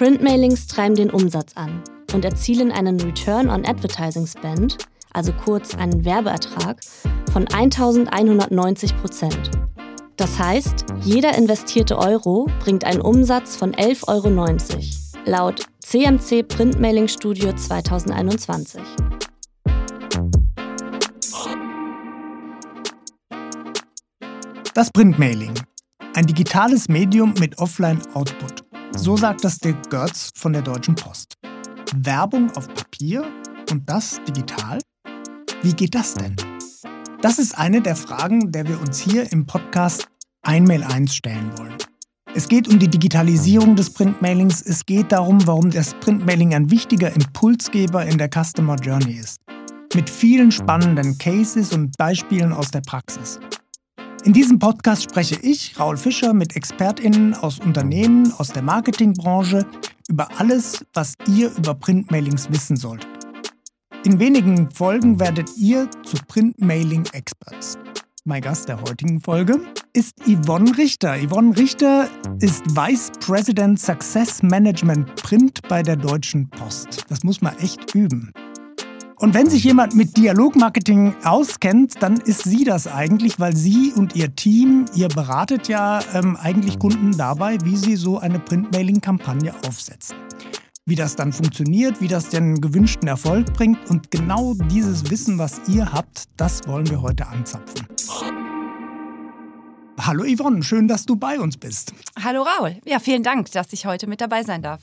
Printmailings treiben den Umsatz an und erzielen einen Return on Advertising Spend, also kurz einen Werbeertrag, von 1190 Prozent. Das heißt, jeder investierte Euro bringt einen Umsatz von 11,90 Euro, laut CMC Printmailing Studio 2021. Das Printmailing. Ein digitales Medium mit Offline-Output. So sagt das Dirk Götz von der Deutschen Post. Werbung auf Papier und das digital? Wie geht das denn? Das ist eine der Fragen, der wir uns hier im Podcast Einmail 1 stellen wollen. Es geht um die Digitalisierung des Printmailings. Es geht darum, warum das Printmailing ein wichtiger Impulsgeber in der Customer Journey ist. Mit vielen spannenden Cases und Beispielen aus der Praxis. In diesem Podcast spreche ich, Raul Fischer, mit ExpertInnen aus Unternehmen, aus der Marketingbranche über alles, was ihr über Printmailings wissen solltet. In wenigen Folgen werdet ihr zu Printmailing-Experts. Mein Gast der heutigen Folge ist Yvonne Richter. Yvonne Richter ist Vice President Success Management Print bei der Deutschen Post. Das muss man echt üben. Und wenn sich jemand mit Dialogmarketing auskennt, dann ist sie das eigentlich, weil sie und ihr Team, ihr beratet ja ähm, eigentlich Kunden dabei, wie sie so eine Printmailing-Kampagne aufsetzen. Wie das dann funktioniert, wie das den gewünschten Erfolg bringt. Und genau dieses Wissen, was ihr habt, das wollen wir heute anzapfen. Hallo Yvonne, schön, dass du bei uns bist. Hallo Raul. Ja, vielen Dank, dass ich heute mit dabei sein darf.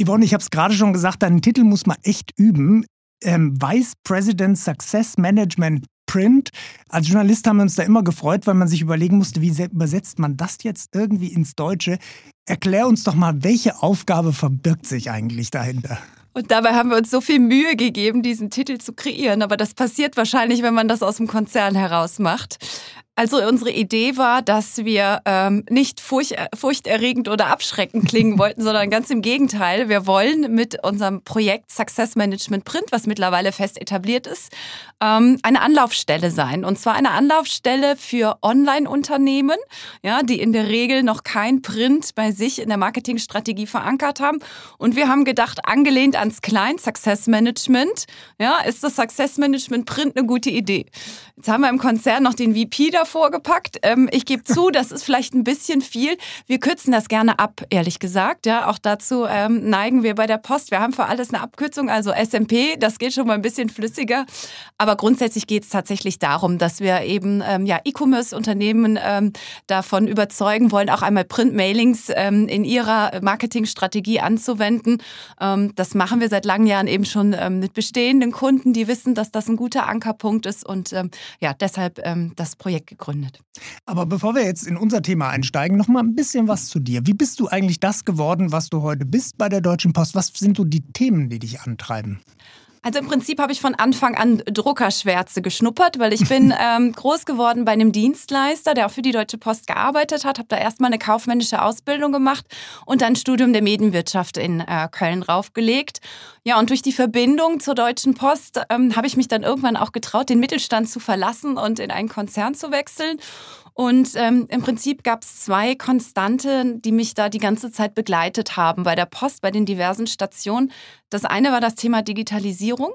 Yvonne, ich habe es gerade schon gesagt, deinen Titel muss man echt üben ähm, Vice President Success Management Print. Als Journalist haben wir uns da immer gefreut, weil man sich überlegen musste, wie übersetzt man das jetzt irgendwie ins Deutsche. Erklär uns doch mal, welche Aufgabe verbirgt sich eigentlich dahinter? Und dabei haben wir uns so viel Mühe gegeben, diesen Titel zu kreieren. Aber das passiert wahrscheinlich, wenn man das aus dem Konzern heraus macht. Also unsere Idee war, dass wir ähm, nicht furcht, furchterregend oder abschreckend klingen wollten, sondern ganz im Gegenteil. Wir wollen mit unserem Projekt Success Management Print, was mittlerweile fest etabliert ist, ähm, eine Anlaufstelle sein. Und zwar eine Anlaufstelle für Online-Unternehmen, ja, die in der Regel noch kein Print bei sich in der Marketingstrategie verankert haben. Und wir haben gedacht, angelehnt ans Klein Success Management, ja, ist das Success Management Print eine gute Idee. Jetzt haben wir im Konzern noch den VP davor vorgepackt. Ähm, ich gebe zu, das ist vielleicht ein bisschen viel. Wir kürzen das gerne ab, ehrlich gesagt. Ja, auch dazu ähm, neigen wir bei der Post. Wir haben für alles eine Abkürzung, also SMP, das geht schon mal ein bisschen flüssiger. Aber grundsätzlich geht es tatsächlich darum, dass wir eben ähm, ja, E-Commerce-Unternehmen ähm, davon überzeugen wollen, auch einmal Print-Mailings ähm, in ihrer Marketingstrategie anzuwenden. Ähm, das machen wir seit langen Jahren eben schon mit bestehenden Kunden, die wissen, dass das ein guter Ankerpunkt ist und ja, deshalb das Projekt gegründet. Aber bevor wir jetzt in unser Thema einsteigen, noch mal ein bisschen was zu dir. Wie bist du eigentlich das geworden, was du heute bist bei der Deutschen Post? Was sind so die Themen, die dich antreiben? Also im Prinzip habe ich von Anfang an Druckerschwärze geschnuppert, weil ich bin ähm, groß geworden bei einem Dienstleister, der auch für die Deutsche Post gearbeitet hat, habe da erstmal eine kaufmännische Ausbildung gemacht und dann Studium der Medienwirtschaft in äh, Köln draufgelegt. Ja, und durch die Verbindung zur Deutschen Post ähm, habe ich mich dann irgendwann auch getraut, den Mittelstand zu verlassen und in einen Konzern zu wechseln. Und ähm, im Prinzip gab es zwei Konstanten, die mich da die ganze Zeit begleitet haben bei der Post, bei den diversen Stationen. Das eine war das Thema Digitalisierung.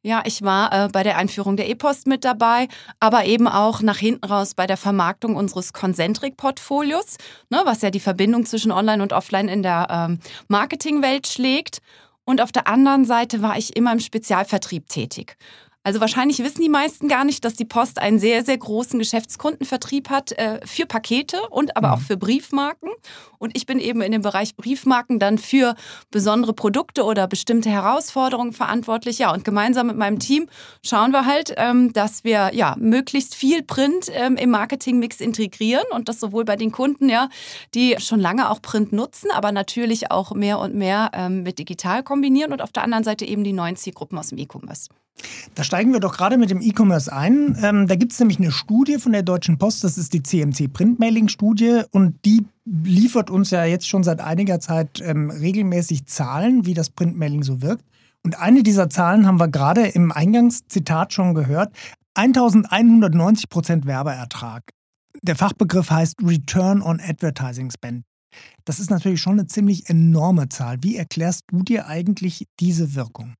Ja, ich war äh, bei der Einführung der E-Post mit dabei, aber eben auch nach hinten raus bei der Vermarktung unseres Concentric-Portfolios, ne, was ja die Verbindung zwischen Online und Offline in der ähm, Marketingwelt schlägt. Und auf der anderen Seite war ich immer im Spezialvertrieb tätig. Also wahrscheinlich wissen die meisten gar nicht, dass die Post einen sehr, sehr großen Geschäftskundenvertrieb hat äh, für Pakete und aber auch mhm. für Briefmarken. Und ich bin eben in dem Bereich Briefmarken dann für besondere Produkte oder bestimmte Herausforderungen verantwortlich. Ja, und gemeinsam mit meinem Team schauen wir halt, ähm, dass wir ja möglichst viel Print ähm, im Marketingmix integrieren und das sowohl bei den Kunden, ja, die schon lange auch Print nutzen, aber natürlich auch mehr und mehr ähm, mit digital kombinieren und auf der anderen Seite eben die neuen Zielgruppen aus dem E-Commerce. Da steigen wir doch gerade mit dem E-Commerce ein. Ähm, da gibt es nämlich eine Studie von der Deutschen Post, das ist die CMC Printmailing-Studie und die liefert uns ja jetzt schon seit einiger Zeit ähm, regelmäßig Zahlen, wie das Printmailing so wirkt. Und eine dieser Zahlen haben wir gerade im Eingangszitat schon gehört. 1190 Prozent Werbeertrag. Der Fachbegriff heißt Return on Advertising Spend. Das ist natürlich schon eine ziemlich enorme Zahl. Wie erklärst du dir eigentlich diese Wirkung?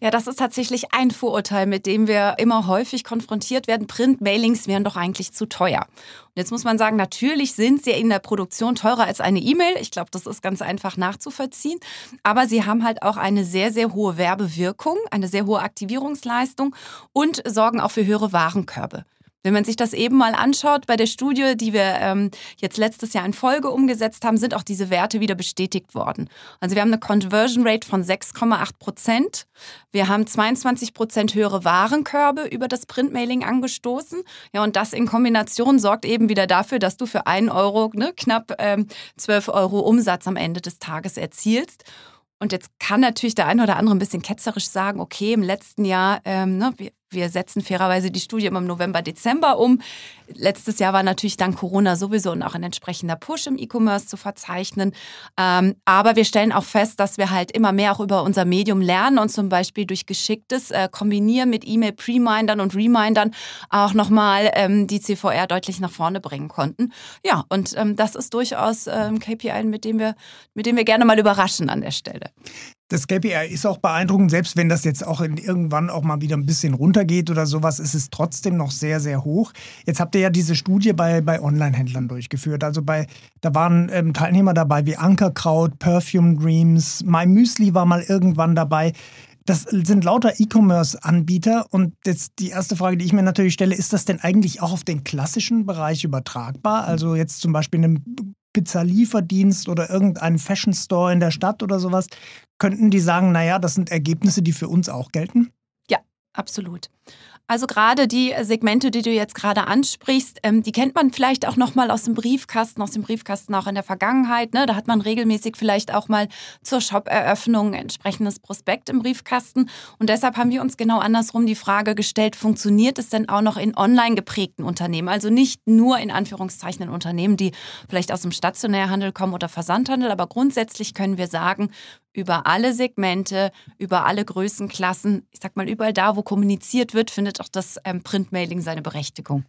Ja, das ist tatsächlich ein Vorurteil, mit dem wir immer häufig konfrontiert werden. Print-Mailings wären doch eigentlich zu teuer. Und jetzt muss man sagen, natürlich sind sie in der Produktion teurer als eine E-Mail. Ich glaube, das ist ganz einfach nachzuvollziehen. Aber sie haben halt auch eine sehr, sehr hohe Werbewirkung, eine sehr hohe Aktivierungsleistung und sorgen auch für höhere Warenkörbe. Wenn man sich das eben mal anschaut, bei der Studie, die wir ähm, jetzt letztes Jahr in Folge umgesetzt haben, sind auch diese Werte wieder bestätigt worden. Also wir haben eine Conversion Rate von 6,8 Prozent. Wir haben 22 Prozent höhere Warenkörbe über das Printmailing angestoßen. Ja, und das in Kombination sorgt eben wieder dafür, dass du für einen Euro ne, knapp ähm, 12 Euro Umsatz am Ende des Tages erzielst. Und jetzt kann natürlich der eine oder andere ein bisschen ketzerisch sagen, okay, im letzten Jahr, ähm, ne, wir, setzen fairerweise die Studie immer im November, Dezember um. Letztes Jahr war natürlich dank Corona sowieso und auch ein entsprechender Push im E-Commerce zu verzeichnen. Ähm, aber wir stellen auch fest, dass wir halt immer mehr auch über unser Medium lernen und zum Beispiel durch geschicktes äh, Kombinieren mit E-Mail-Premindern und Remindern auch nochmal ähm, die CVR deutlich nach vorne bringen konnten. Ja, und ähm, das ist durchaus ähm, KPI, mit dem, wir, mit dem wir gerne mal überraschen an der Stelle. Das KPI ist auch beeindruckend, selbst wenn das jetzt auch irgendwann auch mal wieder ein bisschen runtergeht oder sowas, ist es trotzdem noch sehr, sehr hoch. Jetzt habt ihr ja diese Studie bei, bei Online-Händlern durchgeführt. Also bei, da waren ähm, Teilnehmer dabei wie Ankerkraut, Perfume Dreams, My Müsli war mal irgendwann dabei. Das sind lauter E-Commerce-Anbieter. Und jetzt die erste Frage, die ich mir natürlich stelle, ist das denn eigentlich auch auf den klassischen Bereich übertragbar? Also jetzt zum Beispiel eine Pizzalieferdienst oder irgendeinen Fashion Store in der Stadt oder sowas, könnten die sagen, naja, das sind Ergebnisse, die für uns auch gelten? Ja, absolut. Also gerade die Segmente, die du jetzt gerade ansprichst, ähm, die kennt man vielleicht auch noch mal aus dem Briefkasten, aus dem Briefkasten auch in der Vergangenheit. Ne? Da hat man regelmäßig vielleicht auch mal zur Shop-Eröffnung entsprechendes Prospekt im Briefkasten. Und deshalb haben wir uns genau andersrum die Frage gestellt, funktioniert es denn auch noch in online geprägten Unternehmen? Also nicht nur in Anführungszeichen in Unternehmen, die vielleicht aus dem Stationärhandel kommen oder Versandhandel, aber grundsätzlich können wir sagen, über alle Segmente, über alle Größenklassen, ich sag mal, überall da, wo kommuniziert wird, findet auch das ähm, Printmailing seine Berechtigung.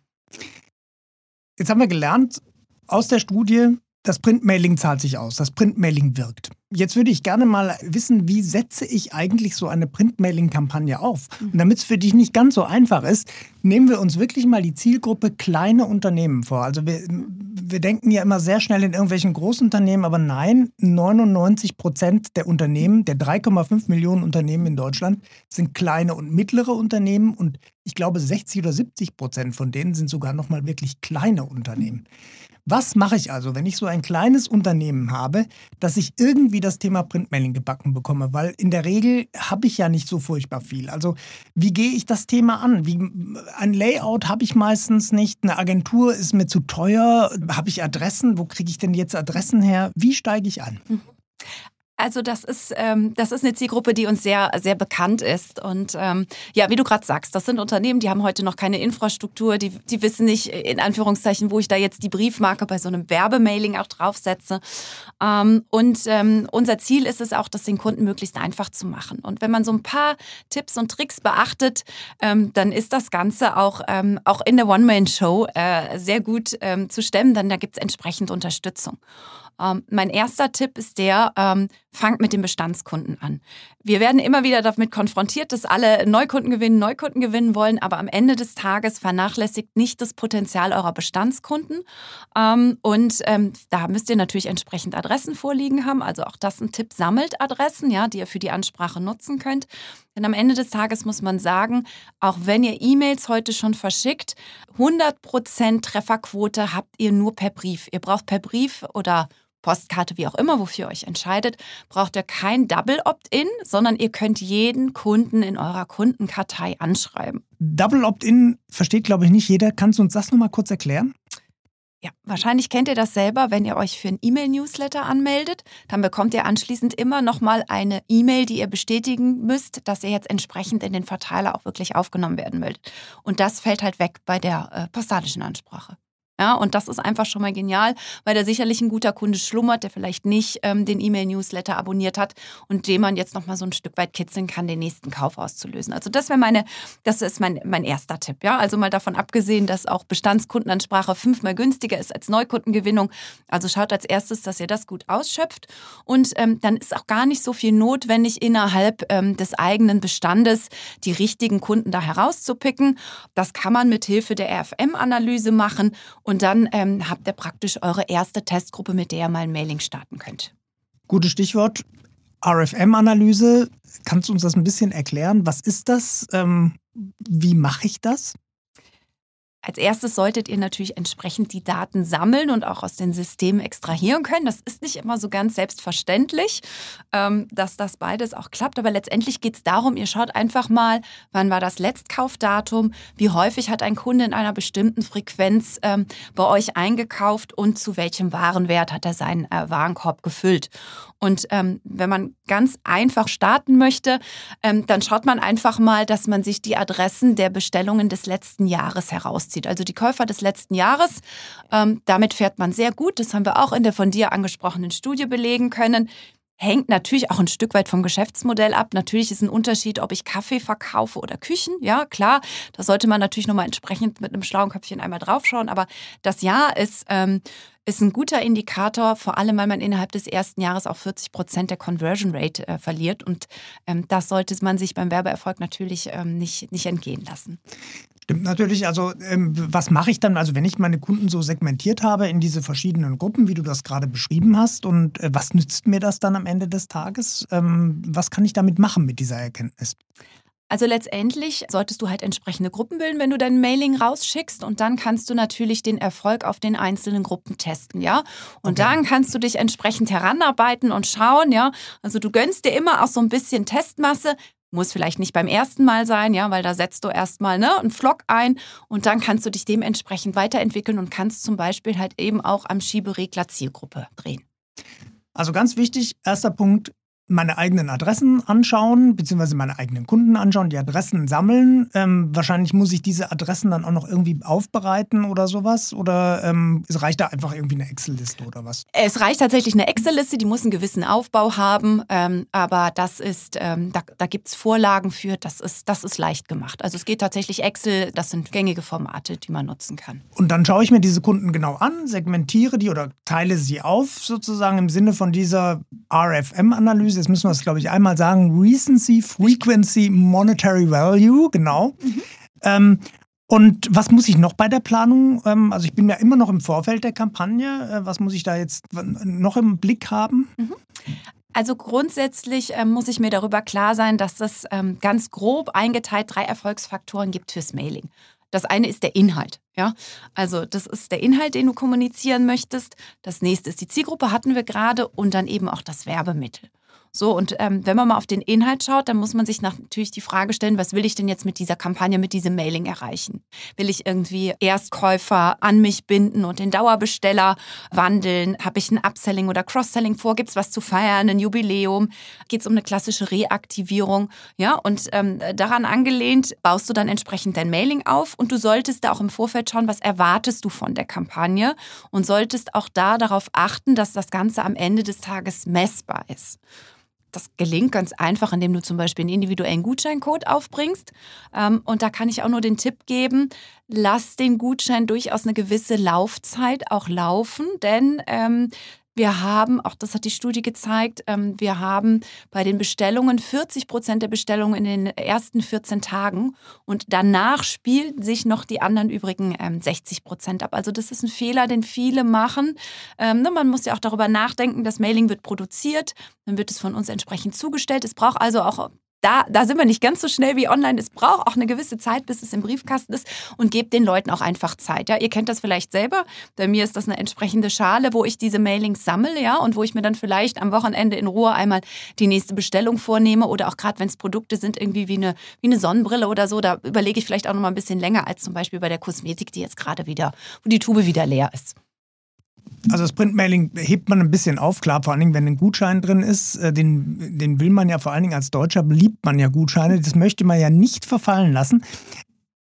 Jetzt haben wir gelernt aus der Studie, das Printmailing zahlt sich aus, das Printmailing wirkt. Jetzt würde ich gerne mal wissen, wie setze ich eigentlich so eine Printmailing-Kampagne auf? Mhm. Und damit es für dich nicht ganz so einfach ist, nehmen wir uns wirklich mal die Zielgruppe kleine Unternehmen vor. Also wir, wir denken ja immer sehr schnell in irgendwelchen Großunternehmen, aber nein, 99 Prozent der Unternehmen, der 3,5 Millionen Unternehmen in Deutschland, sind kleine und mittlere Unternehmen und ich glaube 60 oder 70 Prozent von denen sind sogar noch mal wirklich kleine Unternehmen. Was mache ich also, wenn ich so ein kleines Unternehmen habe, dass ich irgendwie das Thema Printmailing gebacken bekomme? Weil in der Regel habe ich ja nicht so furchtbar viel. Also wie gehe ich das Thema an? Wie, ein Layout habe ich meistens nicht. Eine Agentur ist mir zu teuer. Habe ich Adressen? Wo kriege ich denn jetzt Adressen her? Wie steige ich an? Mhm. Also das ist, ähm, das ist eine Zielgruppe, die uns sehr, sehr bekannt ist. Und ähm, ja, wie du gerade sagst, das sind Unternehmen, die haben heute noch keine Infrastruktur, die, die wissen nicht, in Anführungszeichen, wo ich da jetzt die Briefmarke bei so einem Werbemailing auch draufsetze. Ähm, und ähm, unser Ziel ist es auch, das den Kunden möglichst einfach zu machen. Und wenn man so ein paar Tipps und Tricks beachtet, ähm, dann ist das Ganze auch, ähm, auch in der One-Man-Show äh, sehr gut ähm, zu stemmen, denn da gibt es entsprechend Unterstützung. Ähm, mein erster Tipp ist der, ähm, fangt mit den Bestandskunden an. Wir werden immer wieder damit konfrontiert, dass alle Neukunden gewinnen, Neukunden gewinnen wollen, aber am Ende des Tages vernachlässigt nicht das Potenzial eurer Bestandskunden. Ähm, und ähm, da müsst ihr natürlich entsprechend Adressen vorliegen haben. Also auch das ein Tipp, sammelt Adressen, ja, die ihr für die Ansprache nutzen könnt. Denn am Ende des Tages muss man sagen, auch wenn ihr E-Mails heute schon verschickt, 100% Trefferquote habt ihr nur per Brief. Ihr braucht per Brief oder Postkarte, wie auch immer, wofür ihr euch entscheidet, braucht ihr kein Double Opt-in, sondern ihr könnt jeden Kunden in eurer Kundenkartei anschreiben. Double Opt-in versteht, glaube ich, nicht jeder. Kannst du uns das nochmal kurz erklären? Ja, wahrscheinlich kennt ihr das selber, wenn ihr euch für ein E-Mail-Newsletter anmeldet. Dann bekommt ihr anschließend immer nochmal eine E-Mail, die ihr bestätigen müsst, dass ihr jetzt entsprechend in den Verteiler auch wirklich aufgenommen werden wollt. Und das fällt halt weg bei der äh, postalischen Ansprache. Ja, und das ist einfach schon mal genial, weil da sicherlich ein guter Kunde schlummert, der vielleicht nicht ähm, den E-Mail-Newsletter abonniert hat und dem man jetzt noch mal so ein Stück weit kitzeln kann, den nächsten Kauf auszulösen. Also das wäre meine, das ist mein, mein erster Tipp. Ja, also mal davon abgesehen, dass auch Bestandskundenansprache fünfmal günstiger ist als Neukundengewinnung. Also schaut als erstes, dass ihr das gut ausschöpft und ähm, dann ist auch gar nicht so viel notwendig innerhalb ähm, des eigenen Bestandes die richtigen Kunden da herauszupicken. Das kann man mit Hilfe der RFM-Analyse machen und dann ähm, habt ihr praktisch eure erste Testgruppe, mit der ihr mal ein Mailing starten könnt. Gutes Stichwort. RFM-Analyse. Kannst du uns das ein bisschen erklären? Was ist das? Ähm, wie mache ich das? Als erstes solltet ihr natürlich entsprechend die Daten sammeln und auch aus den Systemen extrahieren können. Das ist nicht immer so ganz selbstverständlich, ähm, dass das beides auch klappt. Aber letztendlich geht es darum, ihr schaut einfach mal, wann war das Letztkaufdatum, wie häufig hat ein Kunde in einer bestimmten Frequenz ähm, bei euch eingekauft und zu welchem Warenwert hat er seinen äh, Warenkorb gefüllt. Und ähm, wenn man ganz einfach starten möchte, ähm, dann schaut man einfach mal, dass man sich die Adressen der Bestellungen des letzten Jahres herauszieht. Also die Käufer des letzten Jahres. Ähm, damit fährt man sehr gut. Das haben wir auch in der von dir angesprochenen Studie belegen können. Hängt natürlich auch ein Stück weit vom Geschäftsmodell ab. Natürlich ist ein Unterschied, ob ich Kaffee verkaufe oder Küchen. Ja, klar. Da sollte man natürlich nochmal entsprechend mit einem schlauen Köpfchen einmal draufschauen. Aber das Jahr ist ähm, ist ein guter Indikator, vor allem weil man innerhalb des ersten Jahres auch 40 Prozent der Conversion Rate äh, verliert. Und ähm, das sollte man sich beim Werbeerfolg natürlich ähm, nicht, nicht entgehen lassen. Stimmt natürlich. Also, ähm, was mache ich dann, also wenn ich meine Kunden so segmentiert habe in diese verschiedenen Gruppen, wie du das gerade beschrieben hast, und äh, was nützt mir das dann am Ende des Tages? Ähm, was kann ich damit machen mit dieser Erkenntnis? Also letztendlich solltest du halt entsprechende Gruppen bilden, wenn du dein Mailing rausschickst und dann kannst du natürlich den Erfolg auf den einzelnen Gruppen testen, ja? Und okay. dann kannst du dich entsprechend heranarbeiten und schauen, ja? Also du gönnst dir immer auch so ein bisschen Testmasse, muss vielleicht nicht beim ersten Mal sein, ja, weil da setzt du erstmal ne, einen Flock ein und dann kannst du dich dementsprechend weiterentwickeln und kannst zum Beispiel halt eben auch am Schieberegler Zielgruppe drehen. Also ganz wichtig, erster Punkt, meine eigenen Adressen anschauen, beziehungsweise meine eigenen Kunden anschauen, die Adressen sammeln. Ähm, wahrscheinlich muss ich diese Adressen dann auch noch irgendwie aufbereiten oder sowas. Oder ähm, es reicht da einfach irgendwie eine Excel-Liste oder was? Es reicht tatsächlich eine Excel-Liste, die muss einen gewissen Aufbau haben. Ähm, aber das ist, ähm, da, da gibt es Vorlagen für, das ist, das ist leicht gemacht. Also es geht tatsächlich Excel, das sind gängige Formate, die man nutzen kann. Und dann schaue ich mir diese Kunden genau an, segmentiere die oder teile sie auf, sozusagen im Sinne von dieser RFM-Analyse Analyse, jetzt müssen wir es, glaube ich, einmal sagen, Recency, Frequency, Monetary Value, genau. Mhm. Ähm, und was muss ich noch bei der Planung? Ähm, also ich bin ja immer noch im Vorfeld der Kampagne. Äh, was muss ich da jetzt noch im Blick haben? Mhm. Also grundsätzlich ähm, muss ich mir darüber klar sein, dass es ähm, ganz grob eingeteilt drei Erfolgsfaktoren gibt fürs Mailing. Das eine ist der Inhalt. Ja, also das ist der Inhalt, den du kommunizieren möchtest. Das nächste ist die Zielgruppe, hatten wir gerade, und dann eben auch das Werbemittel. So, und ähm, wenn man mal auf den Inhalt schaut, dann muss man sich natürlich die Frage stellen, was will ich denn jetzt mit dieser Kampagne, mit diesem Mailing erreichen? Will ich irgendwie Erstkäufer an mich binden und den Dauerbesteller wandeln? Habe ich ein Upselling oder Cross-Selling vor? Gibt es was zu feiern, ein Jubiläum? Geht es um eine klassische Reaktivierung? Ja, und ähm, daran angelehnt baust du dann entsprechend dein Mailing auf und du solltest da auch im Vorfeld schauen, was erwartest du von der Kampagne und solltest auch da darauf achten, dass das Ganze am Ende des Tages messbar ist. Das gelingt ganz einfach, indem du zum Beispiel einen individuellen Gutscheincode aufbringst. Ähm, und da kann ich auch nur den Tipp geben, lass den Gutschein durchaus eine gewisse Laufzeit auch laufen, denn ähm, wir haben, auch das hat die Studie gezeigt, ähm, wir haben bei den Bestellungen 40 Prozent der Bestellungen in den ersten 14 Tagen und danach spielen sich noch die anderen übrigen 60 ähm, Prozent ab. Also das ist ein Fehler, den viele machen. Ähm, ne, man muss ja auch darüber nachdenken, das Mailing wird produziert, dann wird es von uns entsprechend zugestellt. Es braucht also auch da, da sind wir nicht ganz so schnell wie online. Es braucht auch eine gewisse Zeit, bis es im Briefkasten ist und gebt den Leuten auch einfach Zeit. Ja, ihr kennt das vielleicht selber. Bei mir ist das eine entsprechende Schale, wo ich diese Mailings sammle, ja, und wo ich mir dann vielleicht am Wochenende in Ruhe einmal die nächste Bestellung vornehme oder auch gerade wenn es Produkte sind, irgendwie wie eine, wie eine Sonnenbrille oder so, da überlege ich vielleicht auch noch mal ein bisschen länger als zum Beispiel bei der Kosmetik, die jetzt gerade wieder, wo die Tube wieder leer ist. Also das Printmailing hebt man ein bisschen auf, klar, vor allen Dingen, wenn ein Gutschein drin ist, äh, den, den will man ja vor allen Dingen als Deutscher, beliebt man ja Gutscheine, das möchte man ja nicht verfallen lassen.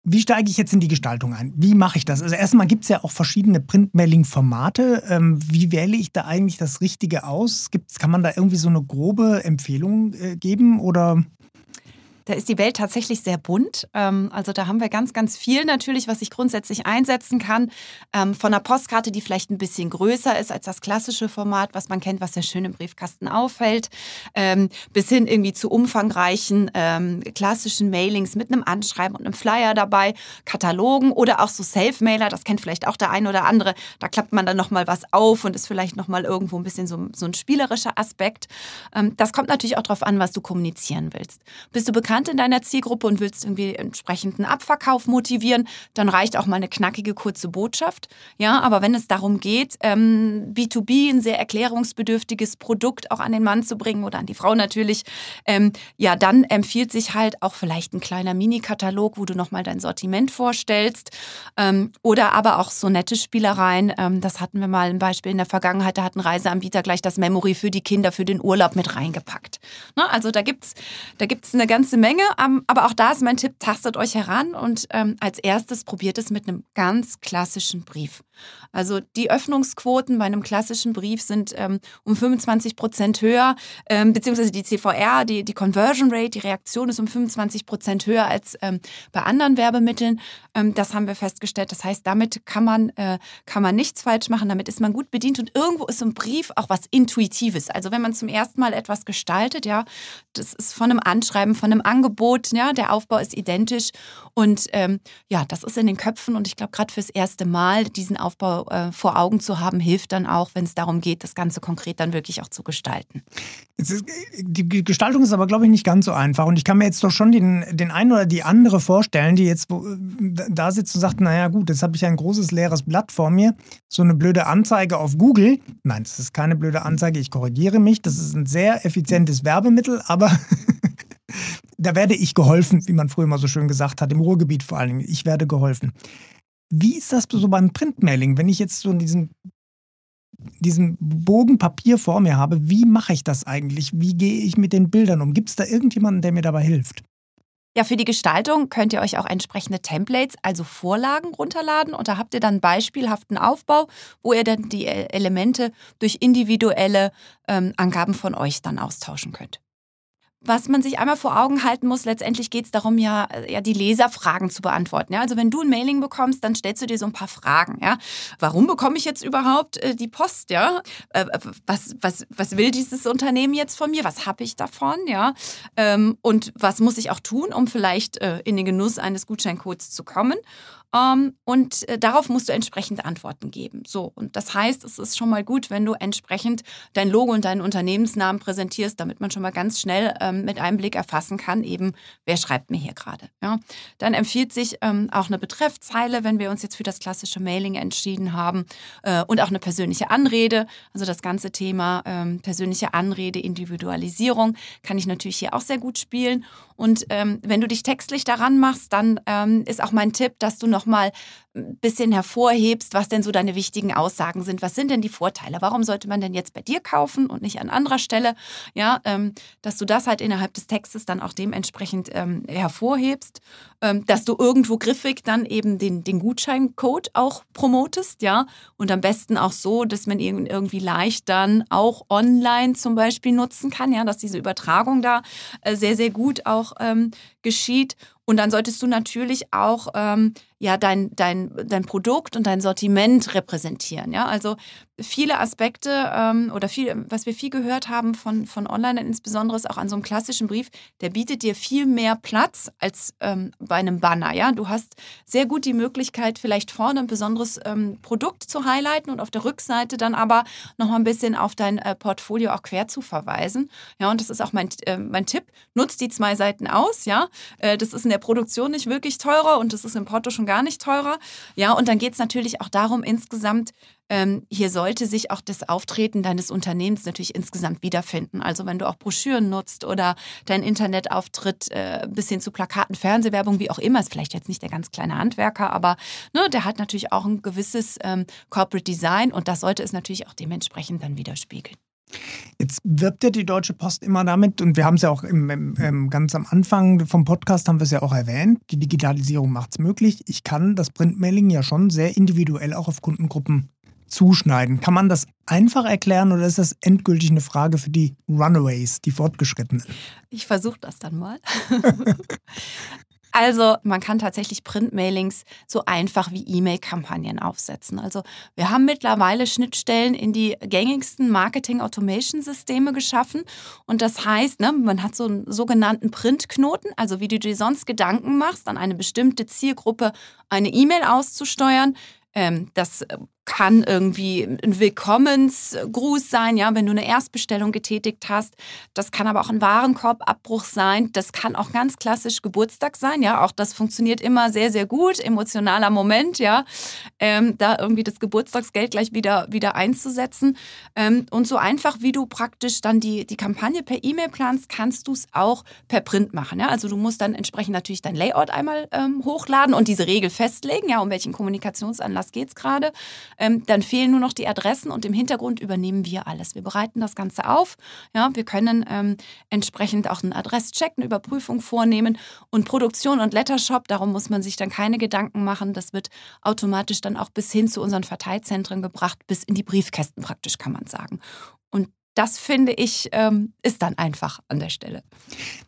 Wie steige ich jetzt in die Gestaltung ein? Wie mache ich das? Also erstmal gibt es ja auch verschiedene Printmailing-Formate. Ähm, wie wähle ich da eigentlich das Richtige aus? Gibt's, kann man da irgendwie so eine grobe Empfehlung äh, geben oder? Da ist die Welt tatsächlich sehr bunt. Ähm, also da haben wir ganz, ganz viel natürlich, was ich grundsätzlich einsetzen kann. Ähm, von einer Postkarte, die vielleicht ein bisschen größer ist als das klassische Format, was man kennt, was sehr schön im Briefkasten auffällt, ähm, bis hin irgendwie zu umfangreichen klassischen Mailings mit einem Anschreiben und einem Flyer dabei, Katalogen oder auch so Self-Mailer, das kennt vielleicht auch der eine oder andere. Da klappt man dann nochmal was auf und ist vielleicht nochmal irgendwo ein bisschen so, so ein spielerischer Aspekt. das kommt natürlich auch darauf an, was du kommunizieren willst. Bist du bekannt bekannt in deiner Zielgruppe und willst irgendwie entsprechenden Abverkauf motivieren, dann reicht auch mal eine knackige kurze Botschaft. Ja, aber wenn es darum geht, ähm, B2B, ein sehr erklärungsbedürftiges Produkt auch an den Mann zu bringen oder an die Frau natürlich, ähm, ja, dann empfiehlt sich halt auch vielleicht ein kleiner Mini-Katalog, wo du nochmal dein Sortiment vorstellst. Ähm, oder aber auch so nette Spielereien. Ähm, das hatten wir mal ein Beispiel in der Vergangenheit, da hat ein Reiseanbieter gleich das Memory für die Kinder für den Urlaub mit reingepackt. Ne? Also da gibt's da gibt's eine ganze Menge Menge, aber auch da ist mein Tipp, tastet euch heran und ähm, als erstes probiert es mit einem ganz klassischen Brief. Also die Öffnungsquoten bei einem klassischen Brief sind ähm, um 25 Prozent höher, ähm, beziehungsweise die CVR, die, die Conversion Rate, die Reaktion ist um 25 Prozent höher als ähm, bei anderen Werbemitteln. Ähm, das haben wir festgestellt. Das heißt, damit kann man, äh, kann man nichts falsch machen, damit ist man gut bedient und irgendwo ist so ein Brief auch was Intuitives. Also wenn man zum ersten Mal etwas gestaltet, ja, das ist von einem Anschreiben, von einem Angebot, ja, der Aufbau ist identisch und ähm, ja, das ist in den Köpfen und ich glaube, gerade fürs erste Mal diesen Aufbau äh, vor Augen zu haben, hilft dann auch, wenn es darum geht, das Ganze konkret dann wirklich auch zu gestalten. Ist, die Gestaltung ist aber, glaube ich, nicht ganz so einfach. Und ich kann mir jetzt doch schon den, den einen oder die andere vorstellen, die jetzt da sitzt und sagt, naja gut, jetzt habe ich ein großes leeres Blatt vor mir, so eine blöde Anzeige auf Google. Nein, das ist keine blöde Anzeige, ich korrigiere mich. Das ist ein sehr effizientes Werbemittel, aber da werde ich geholfen, wie man früher mal so schön gesagt hat, im Ruhrgebiet vor allen Dingen. Ich werde geholfen. Wie ist das so beim Printmailing? Wenn ich jetzt so diesen, diesen Bogen Papier vor mir habe, wie mache ich das eigentlich? Wie gehe ich mit den Bildern um? Gibt es da irgendjemanden, der mir dabei hilft? Ja, für die Gestaltung könnt ihr euch auch entsprechende Templates, also Vorlagen runterladen und da habt ihr dann beispielhaften Aufbau, wo ihr dann die Elemente durch individuelle ähm, Angaben von euch dann austauschen könnt was man sich einmal vor Augen halten muss, letztendlich geht es darum, ja, ja, die Leserfragen zu beantworten. Ja? Also wenn du ein Mailing bekommst, dann stellst du dir so ein paar Fragen. Ja? Warum bekomme ich jetzt überhaupt äh, die Post? Ja? Äh, was, was, was will dieses Unternehmen jetzt von mir? Was habe ich davon? Ja? Ähm, und was muss ich auch tun, um vielleicht äh, in den Genuss eines Gutscheincodes zu kommen? Ähm, und äh, darauf musst du entsprechende Antworten geben. So, und das heißt, es ist schon mal gut, wenn du entsprechend dein Logo und deinen Unternehmensnamen präsentierst, damit man schon mal ganz schnell ähm, mit einem Blick erfassen kann, eben, wer schreibt mir hier gerade. Ja? Dann empfiehlt sich ähm, auch eine Betreffzeile, wenn wir uns jetzt für das klassische Mailing entschieden haben, äh, und auch eine persönliche Anrede. Also das ganze Thema persönliche Anrede, Individualisierung kann ich natürlich hier auch sehr gut spielen. Und wenn du dich textlich daran machst, dann ist auch mein Tipp, dass du nochmal ein bisschen hervorhebst, was denn so deine wichtigen Aussagen sind. Was sind denn die Vorteile? Warum sollte man denn jetzt bei dir kaufen und nicht an anderer Stelle? Ja, ähm, dass du das halt innerhalb des Textes dann auch dementsprechend ähm, hervorhebst, ähm, dass du irgendwo griffig dann eben den, den Gutscheincode auch promotest, ja, und am besten auch so, dass man ihn irgendwie leicht dann auch online zum Beispiel nutzen kann, ja, dass diese Übertragung da äh, sehr, sehr gut auch ähm, geschieht. Und dann solltest du natürlich auch ähm, ja dein, dein, dein Produkt und dein Sortiment repräsentieren. Ja? Also viele Aspekte ähm, oder viel, was wir viel gehört haben von, von online, insbesondere ist auch an so einem klassischen Brief, der bietet dir viel mehr Platz als ähm, bei einem Banner. Ja? Du hast sehr gut die Möglichkeit, vielleicht vorne ein besonderes ähm, Produkt zu highlighten und auf der Rückseite dann aber noch mal ein bisschen auf dein äh, Portfolio auch quer zu verweisen. Ja, und das ist auch mein, äh, mein Tipp. Nutzt die zwei Seiten aus. Ja? Äh, das ist in der Produktion nicht wirklich teurer und das ist im Porto schon gar nicht teurer. Ja, und dann geht es natürlich auch darum, insgesamt, ähm, hier sollte sich auch das Auftreten deines Unternehmens natürlich insgesamt wiederfinden. Also wenn du auch Broschüren nutzt oder dein Internetauftritt äh, bis hin zu Plakaten, Fernsehwerbung, wie auch immer, ist vielleicht jetzt nicht der ganz kleine Handwerker, aber ne, der hat natürlich auch ein gewisses ähm, Corporate Design und das sollte es natürlich auch dementsprechend dann widerspiegeln. Jetzt wirbt ja die Deutsche Post immer damit, und wir haben es ja auch im, im, ganz am Anfang vom Podcast haben wir es ja auch erwähnt, die Digitalisierung macht es möglich. Ich kann das Printmailing ja schon sehr individuell auch auf Kundengruppen zuschneiden. Kann man das einfach erklären oder ist das endgültig eine Frage für die Runaways, die Fortgeschrittenen? Ich versuche das dann mal. Also man kann tatsächlich Printmailings so einfach wie E-Mail-Kampagnen aufsetzen. Also wir haben mittlerweile Schnittstellen in die gängigsten Marketing-Automation-Systeme geschaffen. Und das heißt, ne, man hat so einen sogenannten Printknoten, also wie du dir sonst Gedanken machst, an eine bestimmte Zielgruppe eine E-Mail auszusteuern. Ähm, das kann irgendwie ein Willkommensgruß sein, ja, wenn du eine Erstbestellung getätigt hast. Das kann aber auch ein Warenkorbabbruch sein. Das kann auch ganz klassisch Geburtstag sein, ja. Auch das funktioniert immer sehr, sehr gut. Emotionaler Moment, ja. Ähm, da irgendwie das Geburtstagsgeld gleich wieder, wieder einzusetzen. Ähm, und so einfach, wie du praktisch dann die, die Kampagne per E-Mail planst, kannst du es auch per Print machen, ja. Also du musst dann entsprechend natürlich dein Layout einmal ähm, hochladen und diese Regel festlegen, ja, um welchen Kommunikationsanlass geht es gerade. Ähm, dann fehlen nur noch die Adressen und im Hintergrund übernehmen wir alles. Wir bereiten das Ganze auf. Ja, wir können ähm, entsprechend auch einen Adresscheck, eine Überprüfung vornehmen und Produktion und Lettershop, darum muss man sich dann keine Gedanken machen. Das wird automatisch dann auch bis hin zu unseren Verteilzentren gebracht, bis in die Briefkästen praktisch, kann man sagen. Und das finde ich, ähm, ist dann einfach an der Stelle.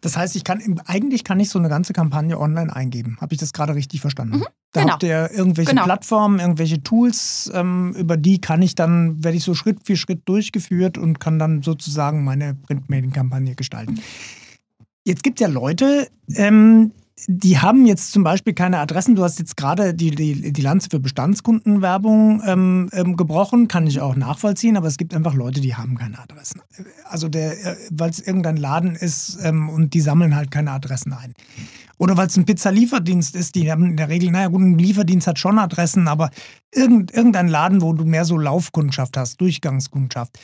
Das heißt, ich kann eigentlich kann ich so eine ganze Kampagne online eingeben. Habe ich das gerade richtig verstanden? Mhm, da genau. habt ihr irgendwelche genau. Plattformen, irgendwelche Tools, ähm, über die kann ich dann, werde ich so Schritt für Schritt durchgeführt und kann dann sozusagen meine Printmailing-Kampagne gestalten. Jetzt gibt es ja Leute, ähm, die haben jetzt zum Beispiel keine Adressen. Du hast jetzt gerade die, die, die Lanze für Bestandskundenwerbung ähm, ähm, gebrochen, kann ich auch nachvollziehen, aber es gibt einfach Leute, die haben keine Adressen. Also äh, weil es irgendein Laden ist ähm, und die sammeln halt keine Adressen ein. Oder weil es ein Pizzalieferdienst ist, die haben in der Regel, naja gut, ein Lieferdienst hat schon Adressen, aber irgend, irgendein Laden, wo du mehr so Laufkundschaft hast, Durchgangskundschaft.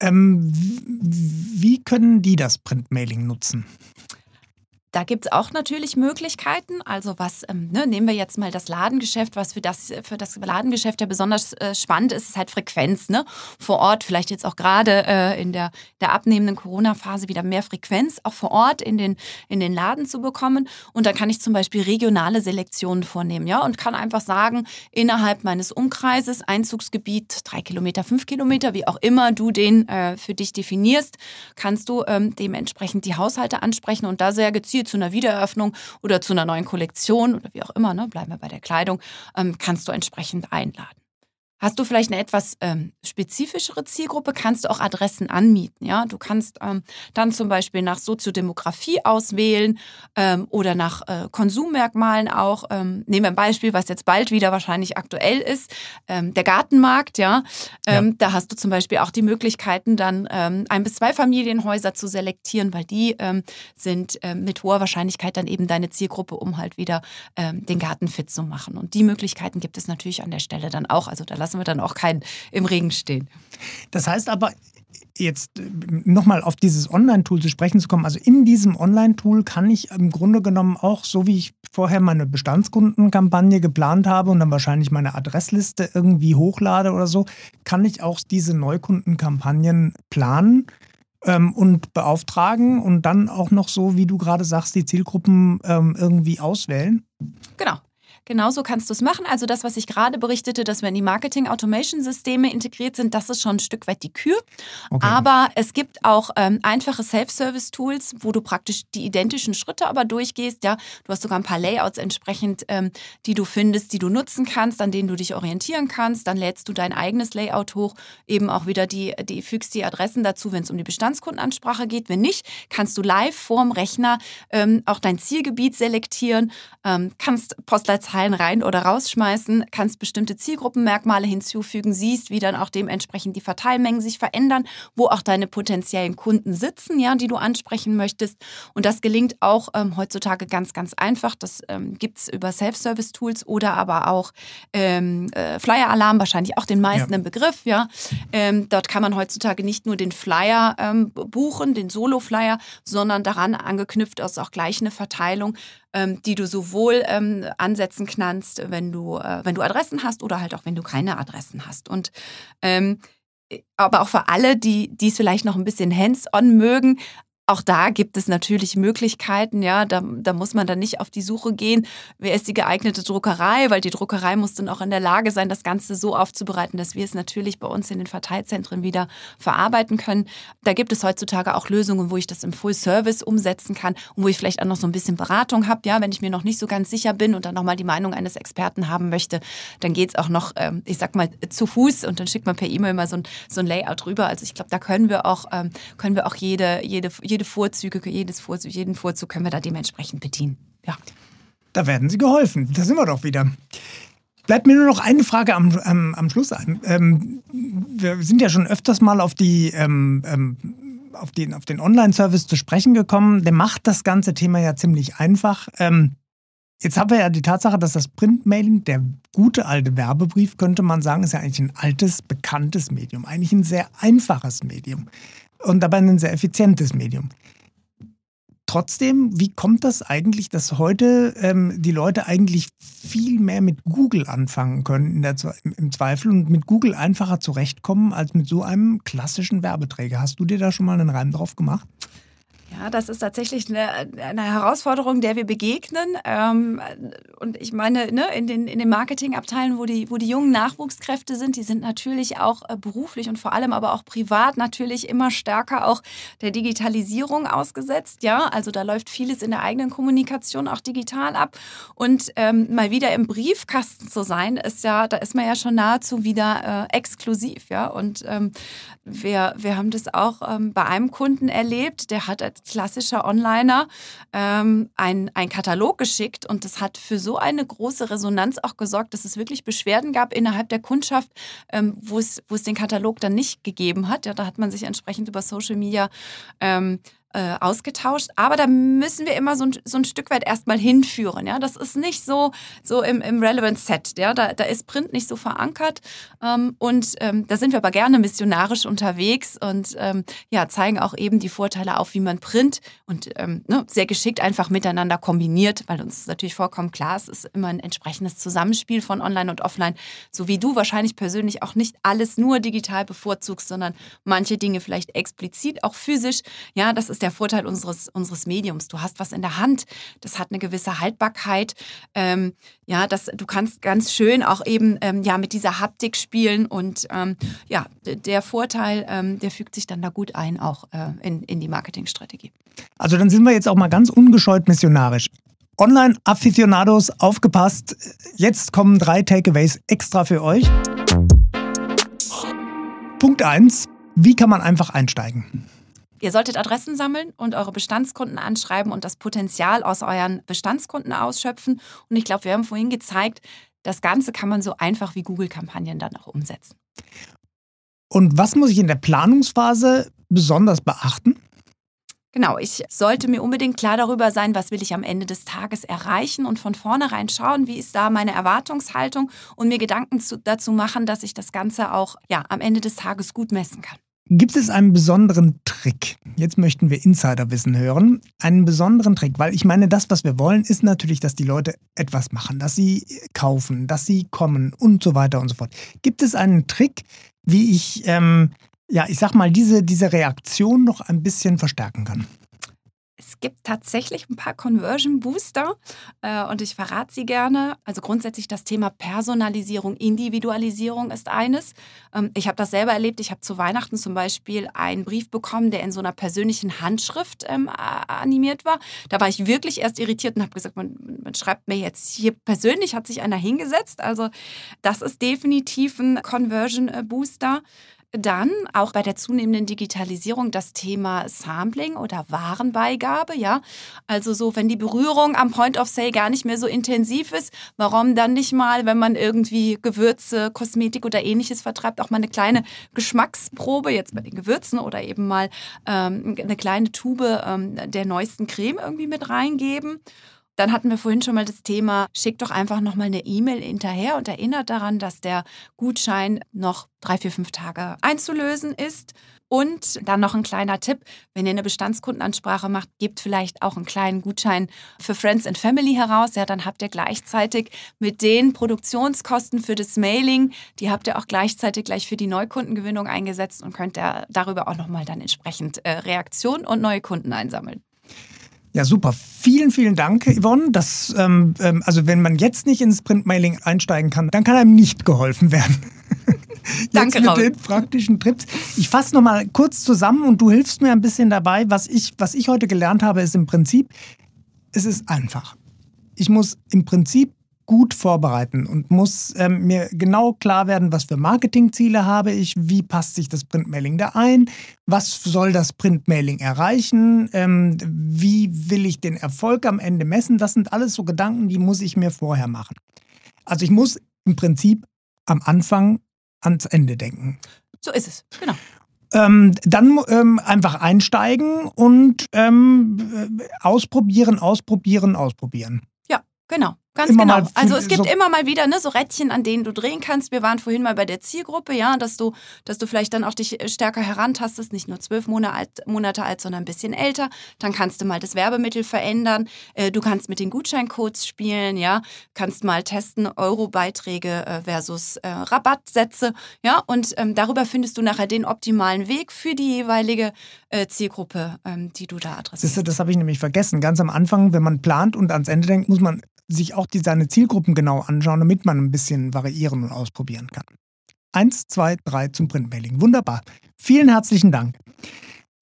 Ähm, wie können die das Printmailing nutzen? Da gibt es auch natürlich Möglichkeiten. Also was, ähm, ne, nehmen wir jetzt mal das Ladengeschäft, was für das, für das Ladengeschäft ja besonders äh, spannend ist, ist halt Frequenz. Ne? Vor Ort, vielleicht jetzt auch gerade äh, in der, der abnehmenden Corona-Phase wieder mehr Frequenz, auch vor Ort in den, in den Laden zu bekommen. Und da kann ich zum Beispiel regionale Selektionen vornehmen, ja, und kann einfach sagen, innerhalb meines Umkreises, Einzugsgebiet, drei Kilometer, fünf Kilometer, wie auch immer du den äh, für dich definierst, kannst du ähm, dementsprechend die Haushalte ansprechen und da sehr gezielt zu einer Wiedereröffnung oder zu einer neuen Kollektion oder wie auch immer, ne, bleiben wir bei der Kleidung, ähm, kannst du entsprechend einladen. Hast du vielleicht eine etwas ähm, spezifischere Zielgruppe, kannst du auch Adressen anmieten. Ja? Du kannst ähm, dann zum Beispiel nach Soziodemografie auswählen ähm, oder nach äh, Konsummerkmalen auch. Ähm, nehmen wir ein Beispiel, was jetzt bald wieder wahrscheinlich aktuell ist, ähm, der Gartenmarkt. Ja? Ähm, ja. Da hast du zum Beispiel auch die Möglichkeiten, dann ein bis zwei Familienhäuser zu selektieren, weil die sind mit hoher Wahrscheinlichkeit dann eben deine Zielgruppe, um halt wieder den Garten fit zu machen. Und die Möglichkeiten gibt es natürlich an der Stelle dann auch. Also da lassen wir dann auch keinen im Regen stehen. Das heißt aber, jetzt äh, nochmal auf dieses Online-Tool zu sprechen zu kommen. Also in diesem Online-Tool kann ich im Grunde genommen auch, so wie ich vorher meine Bestandskundenkampagne geplant habe und dann wahrscheinlich meine Adressliste irgendwie hochlade oder so, kann ich auch diese Neukundenkampagnen planen ähm, und beauftragen und dann auch noch so, wie du gerade sagst, die Zielgruppen ähm, irgendwie auswählen. Genau. Genauso kannst du es machen. Also das, was ich gerade berichtete, dass wir in die Marketing-Automation-Systeme integriert sind, das ist schon ein Stück weit die Kür. Okay. Aber es gibt auch ähm, einfache Self-Service-Tools, wo du praktisch die identischen Schritte aber durchgehst. Ja, du hast sogar ein paar Layouts entsprechend, ähm, die du findest, die du nutzen kannst, an denen du dich orientieren kannst. Dann lädst du dein eigenes Layout hoch, eben auch wieder die, die fügst die Adressen dazu, wenn es um die Bestandskundenansprache geht. Wenn nicht, kannst du live vorm Rechner ähm, auch dein Zielgebiet selektieren, ähm, kannst Postleitzahlen Zahlen rein oder rausschmeißen, kannst bestimmte Zielgruppenmerkmale hinzufügen, siehst, wie dann auch dementsprechend die Verteilmengen sich verändern, wo auch deine potenziellen Kunden sitzen, ja, die du ansprechen möchtest. Und das gelingt auch ähm, heutzutage ganz, ganz einfach. Das ähm, gibt es über Self-Service-Tools oder aber auch ähm, äh, Flyer-Alarm, wahrscheinlich auch den meisten ja. im Begriff, ja. Ähm, dort kann man heutzutage nicht nur den Flyer ähm, buchen, den Solo-Flyer, sondern daran angeknüpft ist auch gleich eine Verteilung ähm, die du sowohl ähm, ansetzen kannst, wenn du, äh, wenn du Adressen hast oder halt auch wenn du keine Adressen hast. Und ähm, aber auch für alle, die die es vielleicht noch ein bisschen hands-on mögen, auch da gibt es natürlich Möglichkeiten, ja, da, da muss man dann nicht auf die Suche gehen, wer ist die geeignete Druckerei, weil die Druckerei muss dann auch in der Lage sein, das Ganze so aufzubereiten, dass wir es natürlich bei uns in den Verteilzentren wieder verarbeiten können. Da gibt es heutzutage auch Lösungen, wo ich das im Full Service umsetzen kann und wo ich vielleicht auch noch so ein bisschen Beratung habe, ja, wenn ich mir noch nicht so ganz sicher bin und dann nochmal die Meinung eines Experten haben möchte, dann geht es auch noch, ähm, ich sag mal, zu Fuß und dann schickt man per E-Mail mal so ein, so ein Layout rüber. Also ich glaube, da können wir auch, ähm, können wir auch jede, jede, jede jede Vorzüge, jedes Vorzug, jeden Vorzug können wir da dementsprechend bedienen. Ja. Da werden Sie geholfen. Da sind wir doch wieder. Bleibt mir nur noch eine Frage am, am, am Schluss ein. Ähm, wir sind ja schon öfters mal auf die ähm, ähm, auf den, auf den Online-Service zu sprechen gekommen. Der macht das ganze Thema ja ziemlich einfach. Ähm, jetzt haben wir ja die Tatsache, dass das Printmailing, der gute alte Werbebrief, könnte man sagen, ist ja eigentlich ein altes, bekanntes Medium. Eigentlich ein sehr einfaches Medium und dabei ein sehr effizientes Medium. Trotzdem, wie kommt das eigentlich, dass heute ähm, die Leute eigentlich viel mehr mit Google anfangen können der, im Zweifel und mit Google einfacher zurechtkommen als mit so einem klassischen Werbeträger? Hast du dir da schon mal einen Reim drauf gemacht? Ja, das ist tatsächlich eine, eine Herausforderung, der wir begegnen. Ähm, und ich meine, ne, in den, in den Marketingabteilen, wo die, wo die jungen Nachwuchskräfte sind, die sind natürlich auch äh, beruflich und vor allem aber auch privat natürlich immer stärker auch der Digitalisierung ausgesetzt. Ja, also da läuft vieles in der eigenen Kommunikation auch digital ab. Und ähm, mal wieder im Briefkasten zu sein, ist ja, da ist man ja schon nahezu wieder äh, exklusiv. Ja, und ähm, wir, wir haben das auch ähm, bei einem Kunden erlebt, der hat als klassischer Onliner ähm, einen Katalog geschickt und das hat für so eine große Resonanz auch gesorgt, dass es wirklich Beschwerden gab innerhalb der Kundschaft, ähm, wo, es, wo es den Katalog dann nicht gegeben hat. Ja, da hat man sich entsprechend über Social Media ähm, äh, ausgetauscht. Aber da müssen wir immer so ein, so ein Stück weit erstmal hinführen. Ja? Das ist nicht so, so im, im Relevant Set. Ja? Da, da ist Print nicht so verankert. Ähm, und ähm, da sind wir aber gerne missionarisch unterwegs und ähm, ja, zeigen auch eben die Vorteile auf, wie man Print und ähm, ne, sehr geschickt einfach miteinander kombiniert, weil uns natürlich vollkommen klar es ist immer ein entsprechendes Zusammenspiel von Online und Offline, so wie du wahrscheinlich persönlich auch nicht alles nur digital bevorzugst, sondern manche Dinge vielleicht explizit auch physisch. Ja, das ist der der Vorteil unseres, unseres Mediums. Du hast was in der Hand, das hat eine gewisse Haltbarkeit. Ähm, ja, das, du kannst ganz schön auch eben ähm, ja, mit dieser Haptik spielen und ähm, ja, der Vorteil, ähm, der fügt sich dann da gut ein, auch äh, in, in die Marketingstrategie. Also dann sind wir jetzt auch mal ganz ungescheut missionarisch. Online-Aficionados, aufgepasst. Jetzt kommen drei Takeaways extra für euch. Punkt 1. Wie kann man einfach einsteigen? Ihr solltet Adressen sammeln und eure Bestandskunden anschreiben und das Potenzial aus euren Bestandskunden ausschöpfen. Und ich glaube, wir haben vorhin gezeigt, das Ganze kann man so einfach wie Google-Kampagnen dann auch umsetzen. Und was muss ich in der Planungsphase besonders beachten? Genau, ich sollte mir unbedingt klar darüber sein, was will ich am Ende des Tages erreichen und von vornherein schauen, wie ist da meine Erwartungshaltung und mir Gedanken zu, dazu machen, dass ich das Ganze auch ja, am Ende des Tages gut messen kann. Gibt es einen besonderen Trick? Jetzt möchten wir Insiderwissen hören. Einen besonderen Trick, weil ich meine, das, was wir wollen, ist natürlich, dass die Leute etwas machen, dass sie kaufen, dass sie kommen und so weiter und so fort. Gibt es einen Trick, wie ich, ähm, ja, ich sag mal, diese, diese Reaktion noch ein bisschen verstärken kann? Es gibt tatsächlich ein paar Conversion Booster äh, und ich verrate sie gerne. Also grundsätzlich das Thema Personalisierung, Individualisierung ist eines. Ähm, ich habe das selber erlebt. Ich habe zu Weihnachten zum Beispiel einen Brief bekommen, der in so einer persönlichen Handschrift ähm, animiert war. Da war ich wirklich erst irritiert und habe gesagt, man, man schreibt mir jetzt hier persönlich, hat sich einer hingesetzt. Also das ist definitiv ein Conversion äh, Booster. Dann auch bei der zunehmenden Digitalisierung das Thema Sampling oder Warenbeigabe, ja. Also so, wenn die Berührung am Point of Sale gar nicht mehr so intensiv ist, warum dann nicht mal, wenn man irgendwie Gewürze, Kosmetik oder ähnliches vertreibt, auch mal eine kleine Geschmacksprobe jetzt bei den Gewürzen oder eben mal ähm, eine kleine Tube ähm, der neuesten Creme irgendwie mit reingeben. Dann hatten wir vorhin schon mal das Thema, schickt doch einfach nochmal eine E-Mail hinterher und erinnert daran, dass der Gutschein noch drei, vier, fünf Tage einzulösen ist. Und dann noch ein kleiner Tipp, wenn ihr eine Bestandskundenansprache macht, gebt vielleicht auch einen kleinen Gutschein für Friends and Family heraus. Ja, dann habt ihr gleichzeitig mit den Produktionskosten für das Mailing, die habt ihr auch gleichzeitig gleich für die Neukundengewinnung eingesetzt und könnt ihr darüber auch nochmal dann entsprechend äh, Reaktionen und neue Kunden einsammeln. Ja, super. Vielen, vielen Dank, Yvonne. Das, ähm, ähm, also wenn man jetzt nicht ins Printmailing einsteigen kann, dann kann einem nicht geholfen werden. Danke, mit den praktischen Trips. Ich fasse nochmal kurz zusammen und du hilfst mir ein bisschen dabei. Was ich, was ich heute gelernt habe, ist im Prinzip, es ist einfach. Ich muss im Prinzip gut vorbereiten und muss ähm, mir genau klar werden, was für Marketingziele habe ich, wie passt sich das Printmailing da ein, was soll das Printmailing erreichen, ähm, wie will ich den Erfolg am Ende messen. Das sind alles so Gedanken, die muss ich mir vorher machen. Also ich muss im Prinzip am Anfang ans Ende denken. So ist es, genau. Ähm, dann ähm, einfach einsteigen und ähm, ausprobieren, ausprobieren, ausprobieren. Ja, genau. Ganz immer genau. Also es gibt so immer mal wieder ne, so Rädchen, an denen du drehen kannst. Wir waren vorhin mal bei der Zielgruppe, ja, dass du, dass du vielleicht dann auch dich stärker herantastest, nicht nur zwölf Monate alt, sondern ein bisschen älter. Dann kannst du mal das Werbemittel verändern. Äh, du kannst mit den Gutscheincodes spielen, ja, kannst mal testen Euro-Beiträge äh, versus äh, Rabattsätze, ja, und ähm, darüber findest du nachher den optimalen Weg für die jeweilige äh, Zielgruppe, ähm, die du da adressierst. Das, das habe ich nämlich vergessen. Ganz am Anfang, wenn man plant und ans Ende denkt, muss man sich auch die, seine Zielgruppen genau anschauen, damit man ein bisschen variieren und ausprobieren kann. Eins, zwei, drei zum Printmailing. Wunderbar. Vielen herzlichen Dank.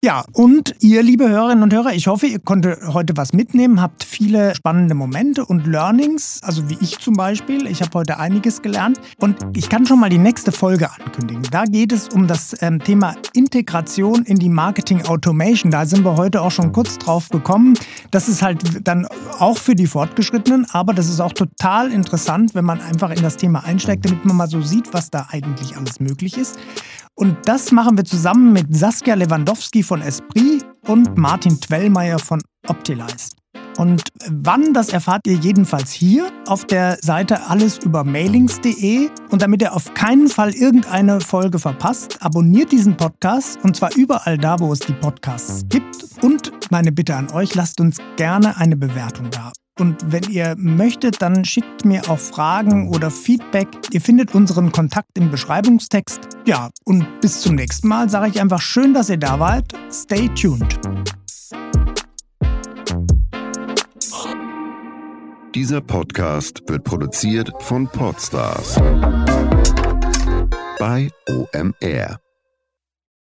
Ja, und ihr, liebe Hörerinnen und Hörer, ich hoffe, ihr konntet heute was mitnehmen, habt viele spannende Momente und Learnings, also wie ich zum Beispiel. Ich habe heute einiges gelernt und ich kann schon mal die nächste Folge ankündigen. Da geht es um das ähm, Thema Integration in die Marketing Automation. Da sind wir heute auch schon kurz drauf gekommen. Das ist halt dann auch für die Fortgeschrittenen, aber das ist auch total interessant, wenn man einfach in das Thema einsteigt, damit man mal so sieht, was da eigentlich alles möglich ist. Und das machen wir zusammen mit Saskia Lewandowski von Esprit und Martin Twellmeier von Optilize. Und wann, das erfahrt ihr jedenfalls hier auf der Seite allesübermailings.de. Und damit ihr auf keinen Fall irgendeine Folge verpasst, abonniert diesen Podcast und zwar überall da, wo es die Podcasts gibt. Und meine Bitte an euch, lasst uns gerne eine Bewertung da. Und wenn ihr möchtet, dann schickt mir auch Fragen oder Feedback. Ihr findet unseren Kontakt im Beschreibungstext. Ja, und bis zum nächsten Mal sage ich einfach schön, dass ihr da wart. Stay tuned. Dieser Podcast wird produziert von Podstars bei OMR.